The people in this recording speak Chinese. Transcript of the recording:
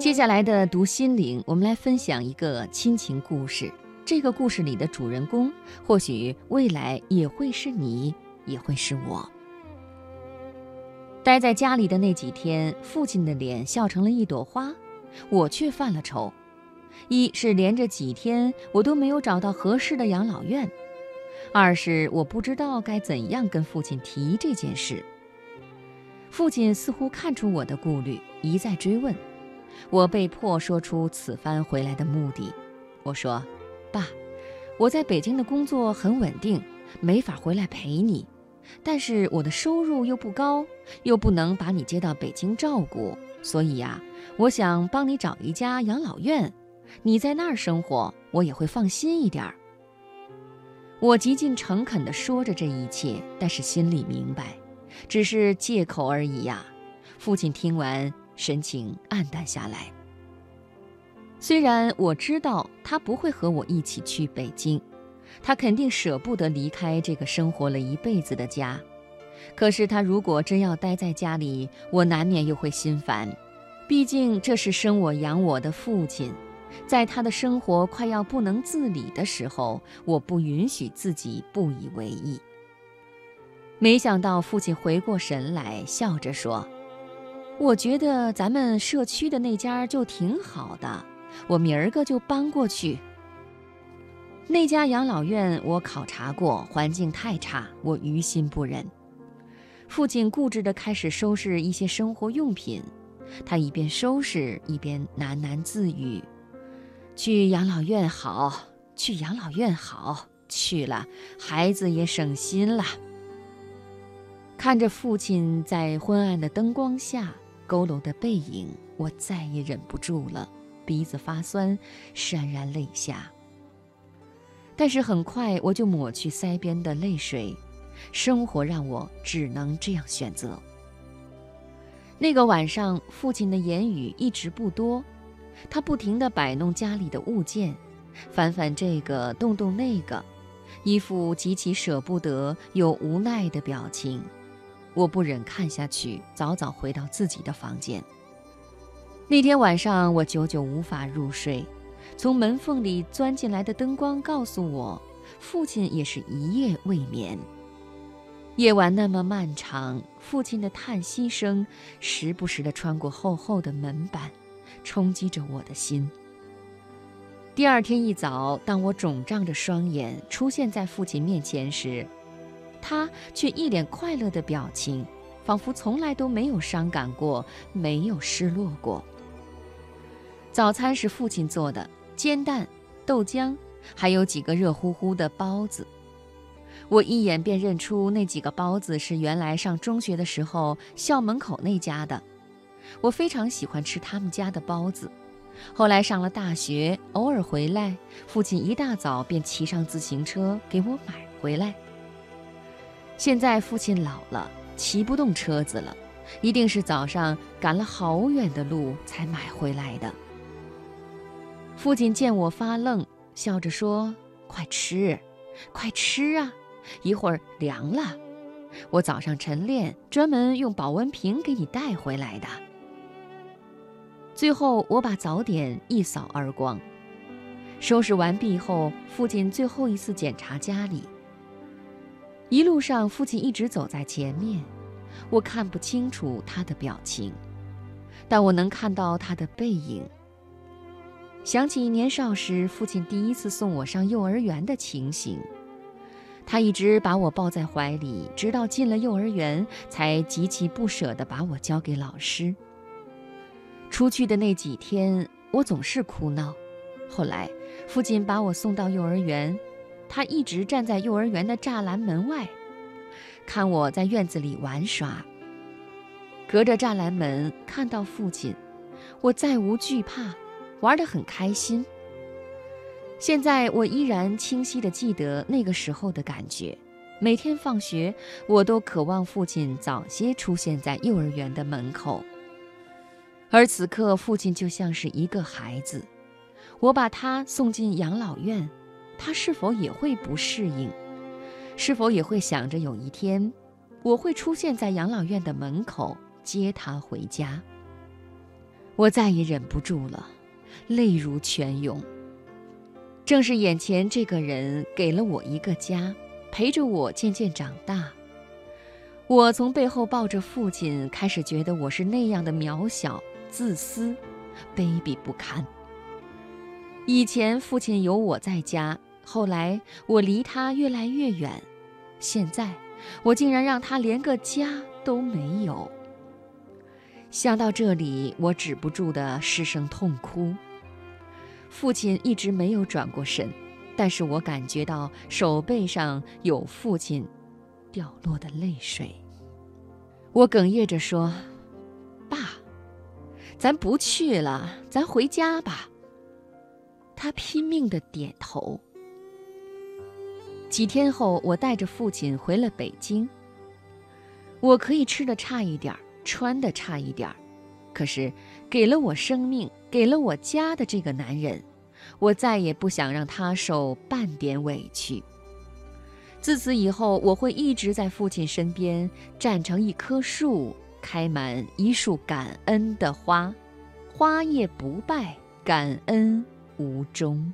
接下来的读心灵，我们来分享一个亲情故事。这个故事里的主人公，或许未来也会是你，也会是我。待在家里的那几天，父亲的脸笑成了一朵花，我却犯了愁。一是连着几天我都没有找到合适的养老院，二是我不知道该怎样跟父亲提这件事。父亲似乎看出我的顾虑，一再追问。我被迫说出此番回来的目的。我说：“爸，我在北京的工作很稳定，没法回来陪你。但是我的收入又不高，又不能把你接到北京照顾，所以呀，我想帮你找一家养老院。你在那儿生活，我也会放心一点儿。”我极尽诚恳地说着这一切，但是心里明白。只是借口而已呀！父亲听完，神情黯淡下来。虽然我知道他不会和我一起去北京，他肯定舍不得离开这个生活了一辈子的家。可是他如果真要待在家里，我难免又会心烦。毕竟这是生我养我的父亲，在他的生活快要不能自理的时候，我不允许自己不以为意。没想到父亲回过神来，笑着说：“我觉得咱们社区的那家就挺好的，我明儿个就搬过去。那家养老院我考察过，环境太差，我于心不忍。”父亲固执地开始收拾一些生活用品，他一边收拾一边喃喃自语：“去养老院好，去养老院好，去了孩子也省心了。”看着父亲在昏暗的灯光下佝偻的背影，我再也忍不住了，鼻子发酸，潸然泪下。但是很快我就抹去腮边的泪水，生活让我只能这样选择。那个晚上，父亲的言语一直不多，他不停地摆弄家里的物件，翻翻这个，动动那个，一副极其舍不得又无奈的表情。我不忍看下去，早早回到自己的房间。那天晚上，我久久无法入睡。从门缝里钻进来的灯光告诉我，父亲也是一夜未眠。夜晚那么漫长，父亲的叹息声时不时地穿过厚厚的门板，冲击着我的心。第二天一早，当我肿胀着双眼出现在父亲面前时，他却一脸快乐的表情，仿佛从来都没有伤感过，没有失落过。早餐是父亲做的，煎蛋、豆浆，还有几个热乎乎的包子。我一眼便认出那几个包子是原来上中学的时候校门口那家的。我非常喜欢吃他们家的包子。后来上了大学，偶尔回来，父亲一大早便骑上自行车给我买回来。现在父亲老了，骑不动车子了，一定是早上赶了好远的路才买回来的。父亲见我发愣，笑着说：“快吃，快吃啊！一会儿凉了。我早上晨练，专门用保温瓶给你带回来的。”最后，我把早点一扫而光。收拾完毕后，父亲最后一次检查家里。一路上，父亲一直走在前面，我看不清楚他的表情，但我能看到他的背影。想起年少时父亲第一次送我上幼儿园的情形，他一直把我抱在怀里，直到进了幼儿园，才极其不舍地把我交给老师。出去的那几天，我总是哭闹。后来，父亲把我送到幼儿园。他一直站在幼儿园的栅栏门外，看我在院子里玩耍。隔着栅栏门看到父亲，我再无惧怕，玩得很开心。现在我依然清晰地记得那个时候的感觉。每天放学，我都渴望父亲早些出现在幼儿园的门口。而此刻，父亲就像是一个孩子，我把他送进养老院。他是否也会不适应？是否也会想着有一天，我会出现在养老院的门口接他回家？我再也忍不住了，泪如泉涌。正是眼前这个人给了我一个家，陪着我渐渐长大。我从背后抱着父亲，开始觉得我是那样的渺小、自私、卑鄙不堪。以前父亲有我在家，后来我离他越来越远，现在我竟然让他连个家都没有。想到这里，我止不住的失声痛哭。父亲一直没有转过身，但是我感觉到手背上有父亲掉落的泪水。我哽咽着说：“爸，咱不去了，咱回家吧。”他拼命的点头。几天后，我带着父亲回了北京。我可以吃的差一点儿，穿的差一点儿，可是给了我生命。给了我家的这个男人，我再也不想让他受半点委屈。自此以后，我会一直在父亲身边，站成一棵树，开满一束感恩的花，花叶不败，感恩无终。